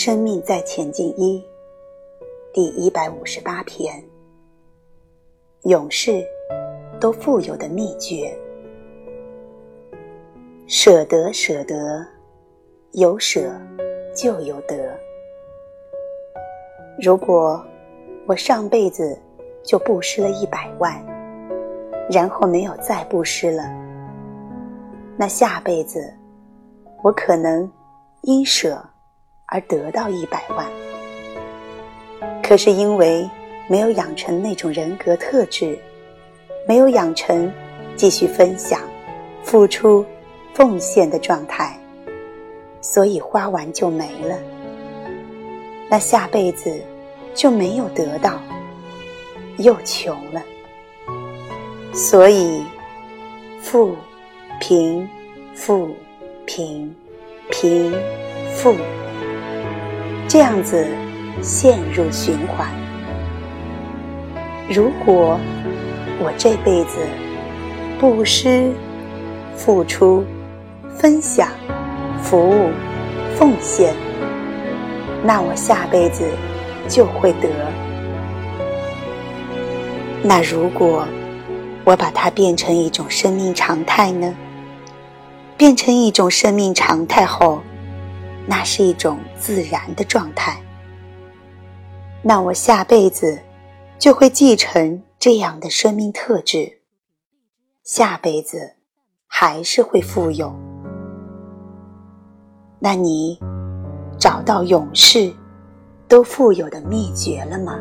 生命在前进一第一百五十八篇：勇士都富有的秘诀。舍得，舍得，有舍就有得。如果我上辈子就布施了一百万，然后没有再布施了，那下辈子我可能因舍而得到一百万。可是因为没有养成那种人格特质，没有养成继续分享、付出。奉献的状态，所以花完就没了。那下辈子就没有得到，又穷了。所以，富、贫、富、贫、贫、富，这样子陷入循环。如果我这辈子布施、付出，分享、服务、奉献，那我下辈子就会得。那如果我把它变成一种生命常态呢？变成一种生命常态后，那是一种自然的状态。那我下辈子就会继承这样的生命特质，下辈子还是会富有。那你找到勇士都富有的秘诀了吗？